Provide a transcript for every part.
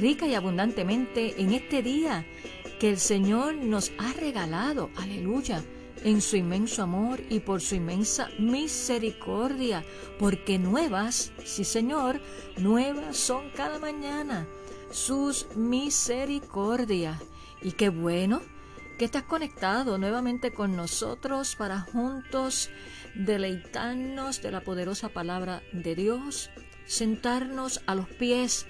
rica y abundantemente en este día que el Señor nos ha regalado. Aleluya en su inmenso amor y por su inmensa misericordia, porque nuevas, sí Señor, nuevas son cada mañana sus misericordias. Y qué bueno que estás conectado nuevamente con nosotros para juntos deleitarnos de la poderosa palabra de Dios, sentarnos a los pies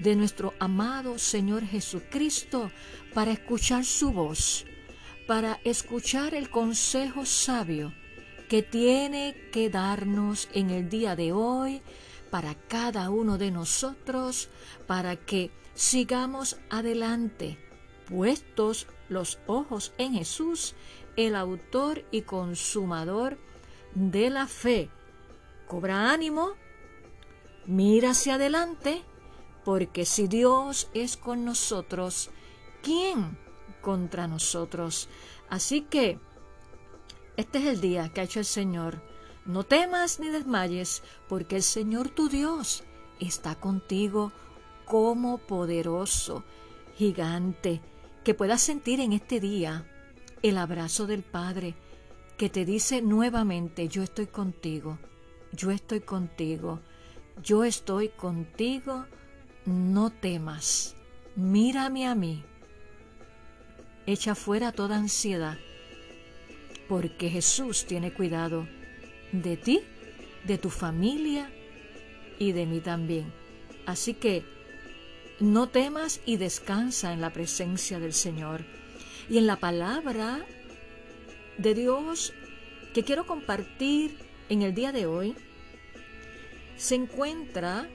de nuestro amado Señor Jesucristo para escuchar su voz, para escuchar el consejo sabio que tiene que darnos en el día de hoy para cada uno de nosotros, para que sigamos adelante, puestos los ojos en Jesús, el autor y consumador de la fe. Cobra ánimo, mira hacia adelante, porque si Dios es con nosotros, ¿quién contra nosotros? Así que este es el día que ha hecho el Señor. No temas ni desmayes, porque el Señor tu Dios está contigo como poderoso gigante, que puedas sentir en este día el abrazo del Padre, que te dice nuevamente, yo estoy contigo, yo estoy contigo, yo estoy contigo no temas, mírame a mí. Echa fuera toda ansiedad, porque Jesús tiene cuidado de ti, de tu familia y de mí también. Así que no temas y descansa en la presencia del Señor. Y en la palabra de Dios que quiero compartir en el día de hoy, se encuentra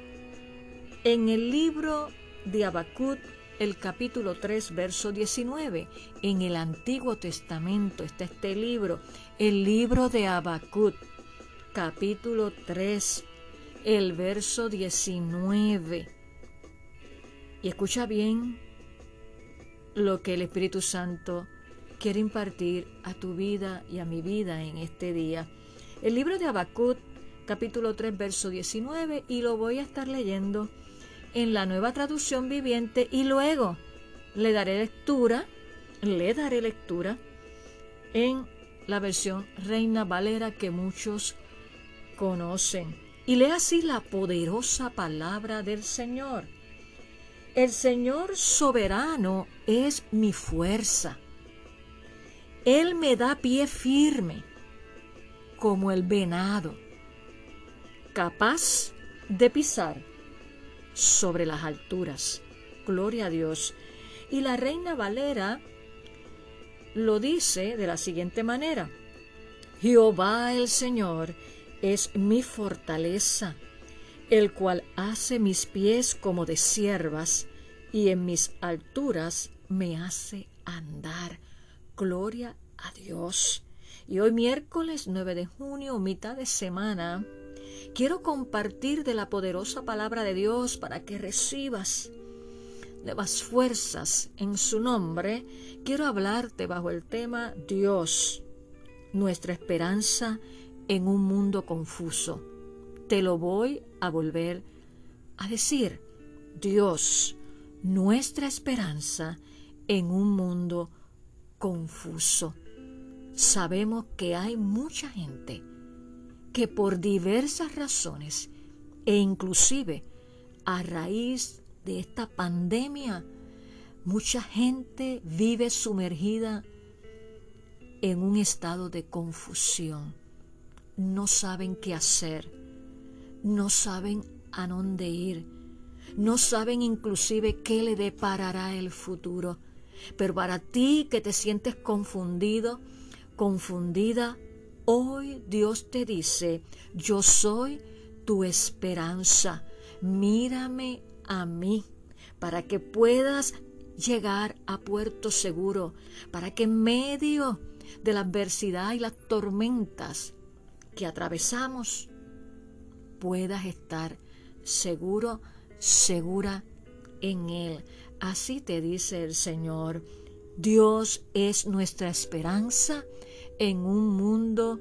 en el libro de Habacuc, el capítulo 3, verso 19, en el Antiguo Testamento está este libro, el libro de Habacuc, capítulo 3, el verso 19. Y escucha bien lo que el Espíritu Santo quiere impartir a tu vida y a mi vida en este día. El libro de Habacuc, capítulo 3, verso 19, y lo voy a estar leyendo en la nueva traducción viviente y luego le daré lectura, le daré lectura en la versión Reina Valera que muchos conocen. Y lee así la poderosa palabra del Señor. El Señor soberano es mi fuerza. Él me da pie firme como el venado, capaz de pisar sobre las alturas. Gloria a Dios. Y la reina Valera lo dice de la siguiente manera. Jehová el Señor es mi fortaleza, el cual hace mis pies como de siervas y en mis alturas me hace andar. Gloria a Dios. Y hoy miércoles 9 de junio, mitad de semana, quiero compartir de la poderosa palabra de Dios para que recibas nuevas fuerzas en su nombre. Quiero hablarte bajo el tema Dios, nuestra esperanza en un mundo confuso. Te lo voy a volver a decir. Dios, nuestra esperanza en un mundo confuso. Sabemos que hay mucha gente que por diversas razones e inclusive a raíz de esta pandemia, mucha gente vive sumergida en un estado de confusión. No saben qué hacer, no saben a dónde ir, no saben inclusive qué le deparará el futuro. Pero para ti que te sientes confundido, confundida, Hoy Dios te dice, yo soy tu esperanza, mírame a mí, para que puedas llegar a puerto seguro, para que en medio de la adversidad y las tormentas que atravesamos puedas estar seguro, segura en Él. Así te dice el Señor. Dios es nuestra esperanza en un mundo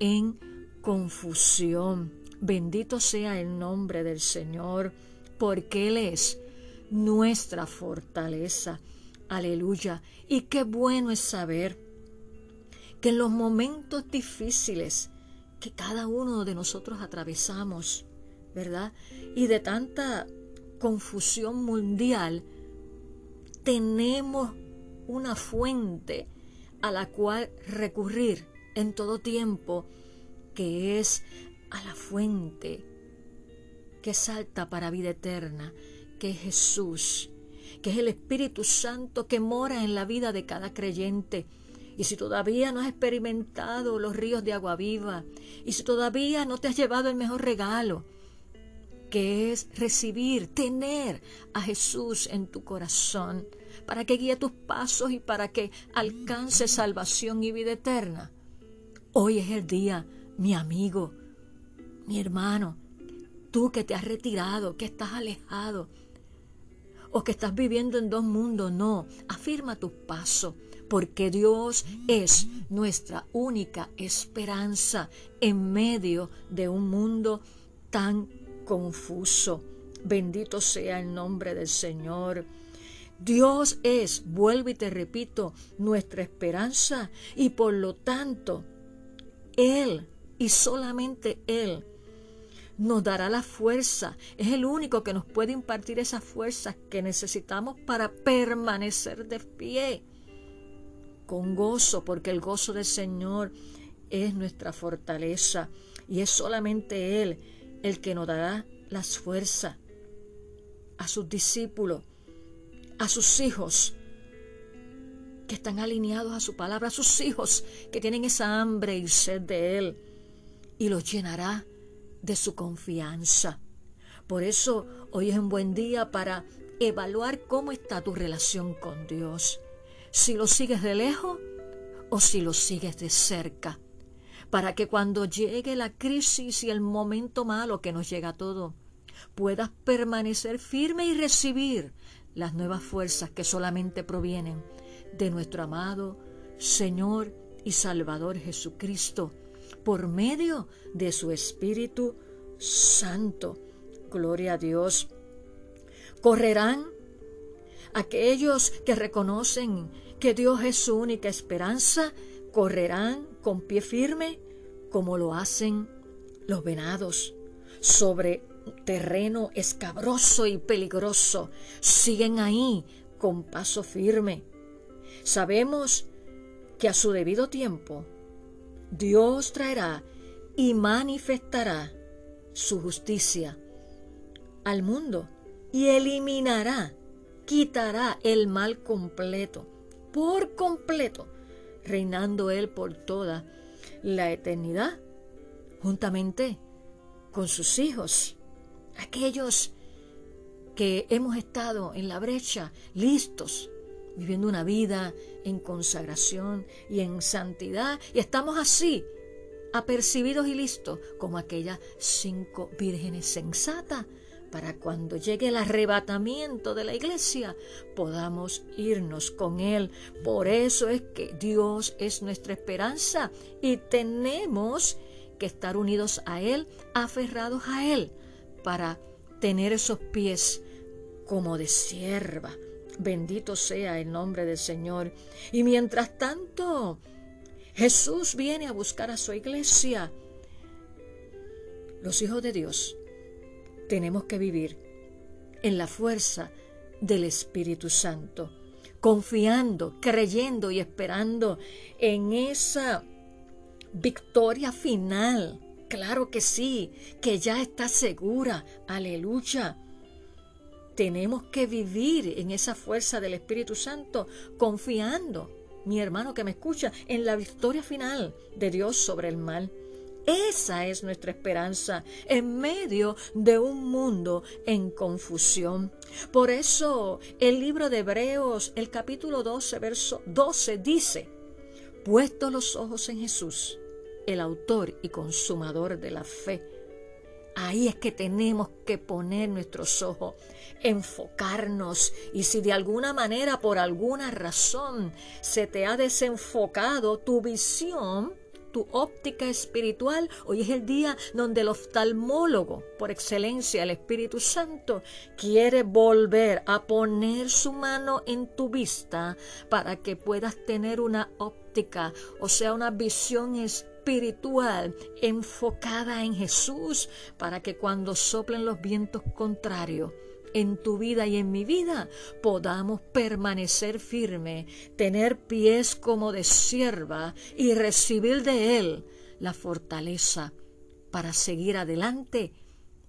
en confusión. Bendito sea el nombre del Señor, porque Él es nuestra fortaleza. Aleluya. Y qué bueno es saber que en los momentos difíciles que cada uno de nosotros atravesamos, ¿verdad? Y de tanta confusión mundial, tenemos una fuente a la cual recurrir en todo tiempo, que es a la fuente que salta para vida eterna, que es Jesús, que es el Espíritu Santo que mora en la vida de cada creyente. Y si todavía no has experimentado los ríos de agua viva, y si todavía no te has llevado el mejor regalo, que es recibir, tener a Jesús en tu corazón, para que guíe tus pasos y para que alcance salvación y vida eterna. Hoy es el día, mi amigo, mi hermano, tú que te has retirado, que estás alejado, o que estás viviendo en dos mundos, no, afirma tus pasos, porque Dios es nuestra única esperanza en medio de un mundo tan confuso. Bendito sea el nombre del Señor. Dios es, vuelvo y te repito, nuestra esperanza y por lo tanto, Él y solamente Él nos dará la fuerza. Es el único que nos puede impartir esas fuerzas que necesitamos para permanecer de pie con gozo, porque el gozo del Señor es nuestra fortaleza y es solamente Él el que nos dará las fuerzas a sus discípulos a sus hijos que están alineados a su palabra, a sus hijos que tienen esa hambre y sed de Él, y los llenará de su confianza. Por eso hoy es un buen día para evaluar cómo está tu relación con Dios, si lo sigues de lejos o si lo sigues de cerca, para que cuando llegue la crisis y el momento malo que nos llega a todo, puedas permanecer firme y recibir las nuevas fuerzas que solamente provienen de nuestro amado Señor y Salvador Jesucristo por medio de su Espíritu Santo. Gloria a Dios. Correrán aquellos que reconocen que Dios es su única esperanza, correrán con pie firme como lo hacen los venados sobre terreno escabroso y peligroso, siguen ahí con paso firme. Sabemos que a su debido tiempo Dios traerá y manifestará su justicia al mundo y eliminará, quitará el mal completo, por completo, reinando Él por toda la eternidad, juntamente con sus hijos aquellos que hemos estado en la brecha, listos, viviendo una vida en consagración y en santidad, y estamos así, apercibidos y listos, como aquellas cinco vírgenes sensatas, para cuando llegue el arrebatamiento de la iglesia podamos irnos con Él. Por eso es que Dios es nuestra esperanza y tenemos que estar unidos a Él, aferrados a Él para tener esos pies como de sierva. Bendito sea el nombre del Señor. Y mientras tanto, Jesús viene a buscar a su iglesia. Los hijos de Dios tenemos que vivir en la fuerza del Espíritu Santo, confiando, creyendo y esperando en esa victoria final Claro que sí, que ya está segura. Aleluya. Tenemos que vivir en esa fuerza del Espíritu Santo, confiando, mi hermano que me escucha, en la victoria final de Dios sobre el mal Esa es nuestra esperanza en medio de un mundo en confusión. Por eso el libro de Hebreos, el capítulo 12, verso 12 dice, puesto los ojos en Jesús, el autor y consumador de la fe. Ahí es que tenemos que poner nuestros ojos, enfocarnos. Y si de alguna manera, por alguna razón, se te ha desenfocado tu visión, tu óptica espiritual, hoy es el día donde el oftalmólogo, por excelencia el Espíritu Santo, quiere volver a poner su mano en tu vista para que puedas tener una óptica o sea, una visión espiritual enfocada en Jesús, para que cuando soplen los vientos contrarios, en tu vida y en mi vida podamos permanecer firme, tener pies como de sierva y recibir de Él la fortaleza para seguir adelante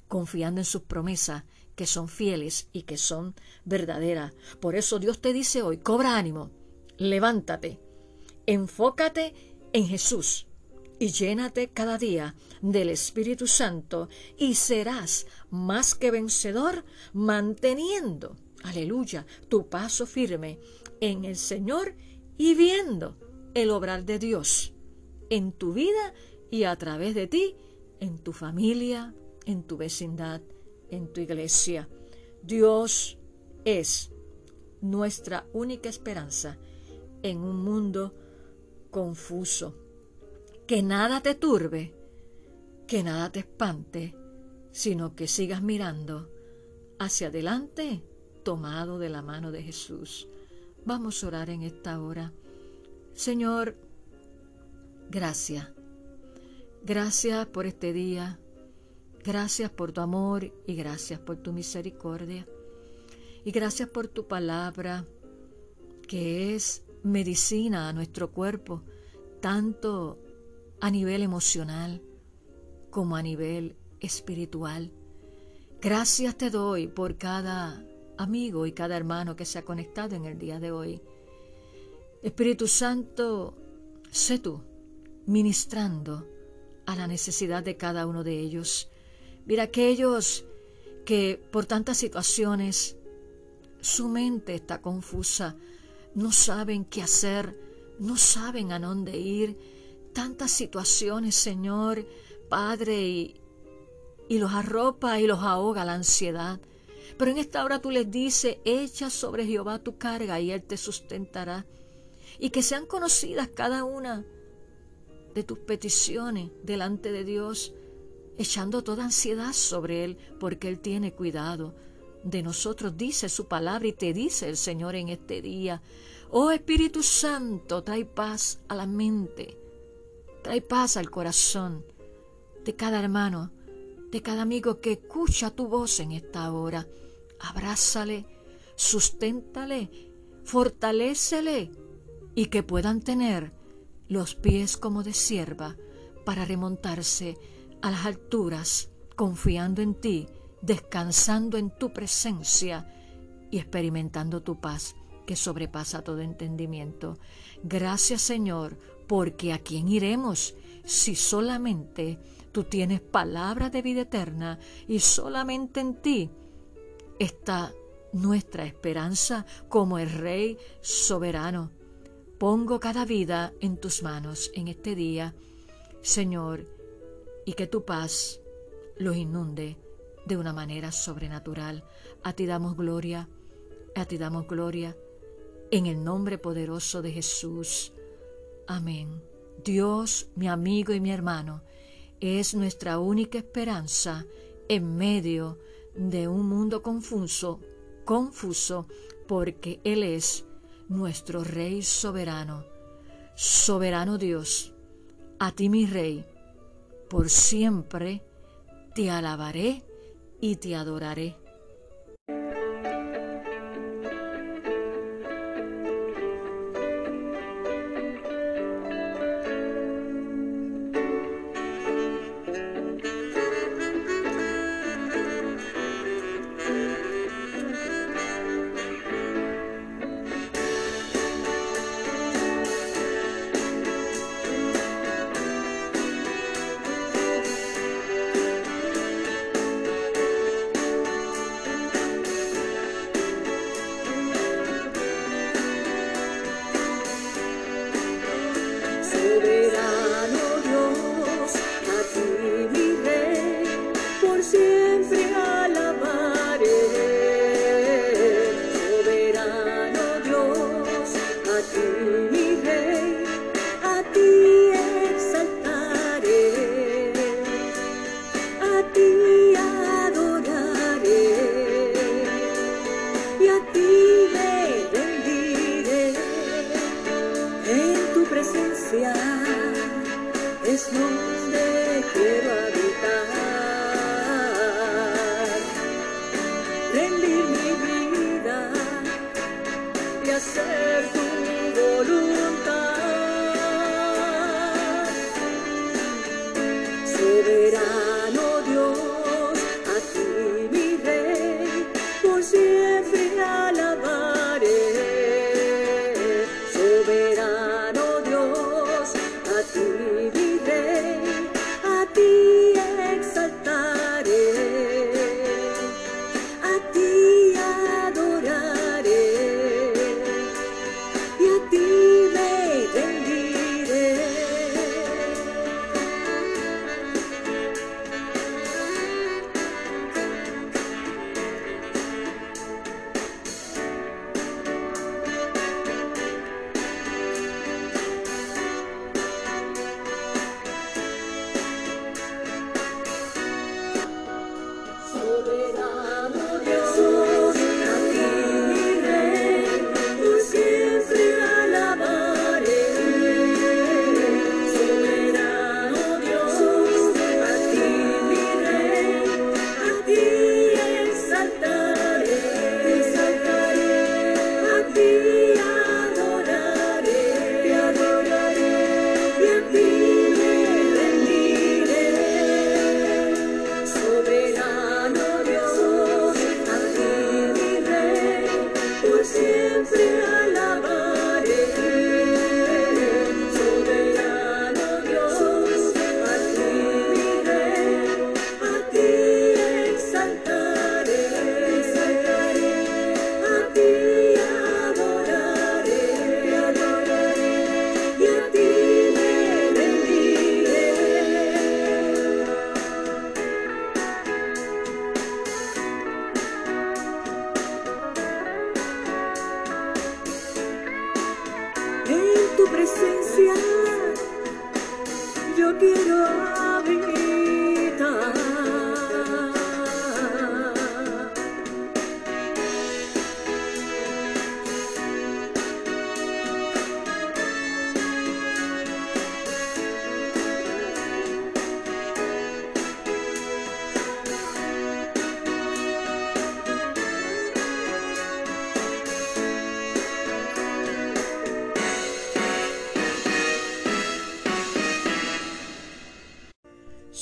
confiando en sus promesas que son fieles y que son verdaderas. Por eso Dios te dice hoy, cobra ánimo, levántate, Enfócate en Jesús y llénate cada día del Espíritu Santo y serás más que vencedor manteniendo, aleluya, tu paso firme en el Señor y viendo el obrar de Dios en tu vida y a través de ti, en tu familia, en tu vecindad, en tu iglesia. Dios es nuestra única esperanza en un mundo confuso. Que nada te turbe, que nada te espante, sino que sigas mirando hacia adelante tomado de la mano de Jesús. Vamos a orar en esta hora. Señor, gracias. Gracias por este día. Gracias por tu amor y gracias por tu misericordia. Y gracias por tu palabra, que es medicina a nuestro cuerpo, tanto a nivel emocional como a nivel espiritual. Gracias te doy por cada amigo y cada hermano que se ha conectado en el día de hoy. Espíritu Santo, sé tú ministrando a la necesidad de cada uno de ellos. Mira aquellos que por tantas situaciones su mente está confusa, no saben qué hacer, no saben a dónde ir. Tantas situaciones, Señor, Padre, y, y los arropa y los ahoga la ansiedad. Pero en esta hora tú les dices, echa sobre Jehová tu carga y Él te sustentará. Y que sean conocidas cada una de tus peticiones delante de Dios, echando toda ansiedad sobre Él, porque Él tiene cuidado de nosotros, dice su palabra y te dice el Señor en este día. Oh Espíritu Santo, trae paz a la mente, trae paz al corazón de cada hermano, de cada amigo que escucha tu voz en esta hora. Abrázale, susténtale, fortalécele y que puedan tener los pies como de sierva para remontarse a las alturas, confiando en ti, descansando en tu presencia y experimentando tu paz que sobrepasa todo entendimiento. Gracias Señor, porque a quién iremos si solamente tú tienes palabra de vida eterna y solamente en ti está nuestra esperanza como el Rey soberano. Pongo cada vida en tus manos en este día, Señor, y que tu paz los inunde de una manera sobrenatural. A ti damos gloria, a ti damos gloria en el nombre poderoso de Jesús. Amén. Dios, mi amigo y mi hermano, es nuestra única esperanza en medio de un mundo confuso, confuso, porque Él es nuestro Rey soberano. Soberano Dios, a ti mi Rey, por siempre te alabaré y te adoraré. This room.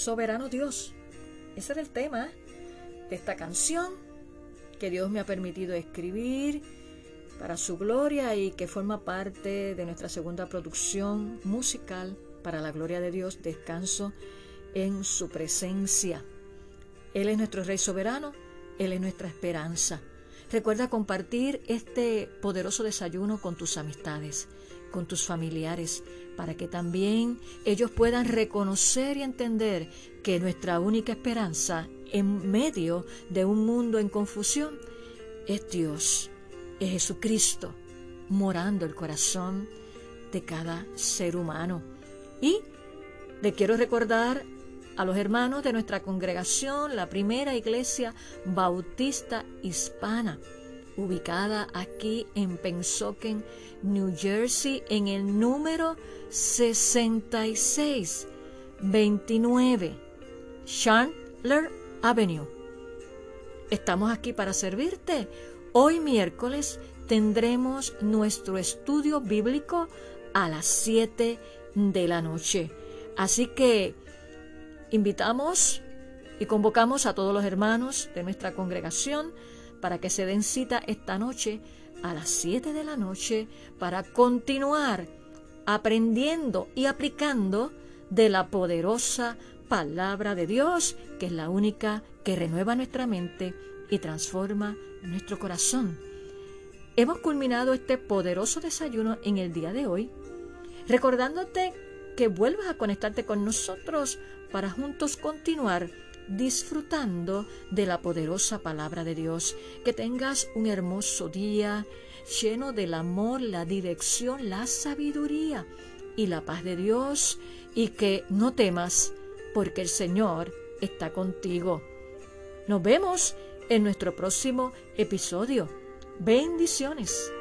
Soberano Dios. Ese era el tema de esta canción que Dios me ha permitido escribir para su gloria y que forma parte de nuestra segunda producción musical para la gloria de Dios, Descanso en su presencia. Él es nuestro Rey soberano, Él es nuestra esperanza. Recuerda compartir este poderoso desayuno con tus amistades con tus familiares, para que también ellos puedan reconocer y entender que nuestra única esperanza en medio de un mundo en confusión es Dios, es Jesucristo, morando el corazón de cada ser humano. Y le quiero recordar a los hermanos de nuestra congregación, la primera iglesia bautista hispana, ubicada aquí en Pensoken, New Jersey, en el número 6629 Chandler Avenue. Estamos aquí para servirte. Hoy miércoles tendremos nuestro estudio bíblico a las 7 de la noche. Así que invitamos y convocamos a todos los hermanos de nuestra congregación para que se den cita esta noche a las 7 de la noche para continuar aprendiendo y aplicando de la poderosa palabra de Dios, que es la única que renueva nuestra mente y transforma nuestro corazón. Hemos culminado este poderoso desayuno en el día de hoy, recordándote que vuelvas a conectarte con nosotros para juntos continuar disfrutando de la poderosa palabra de Dios. Que tengas un hermoso día lleno del amor, la dirección, la sabiduría y la paz de Dios y que no temas porque el Señor está contigo. Nos vemos en nuestro próximo episodio. Bendiciones.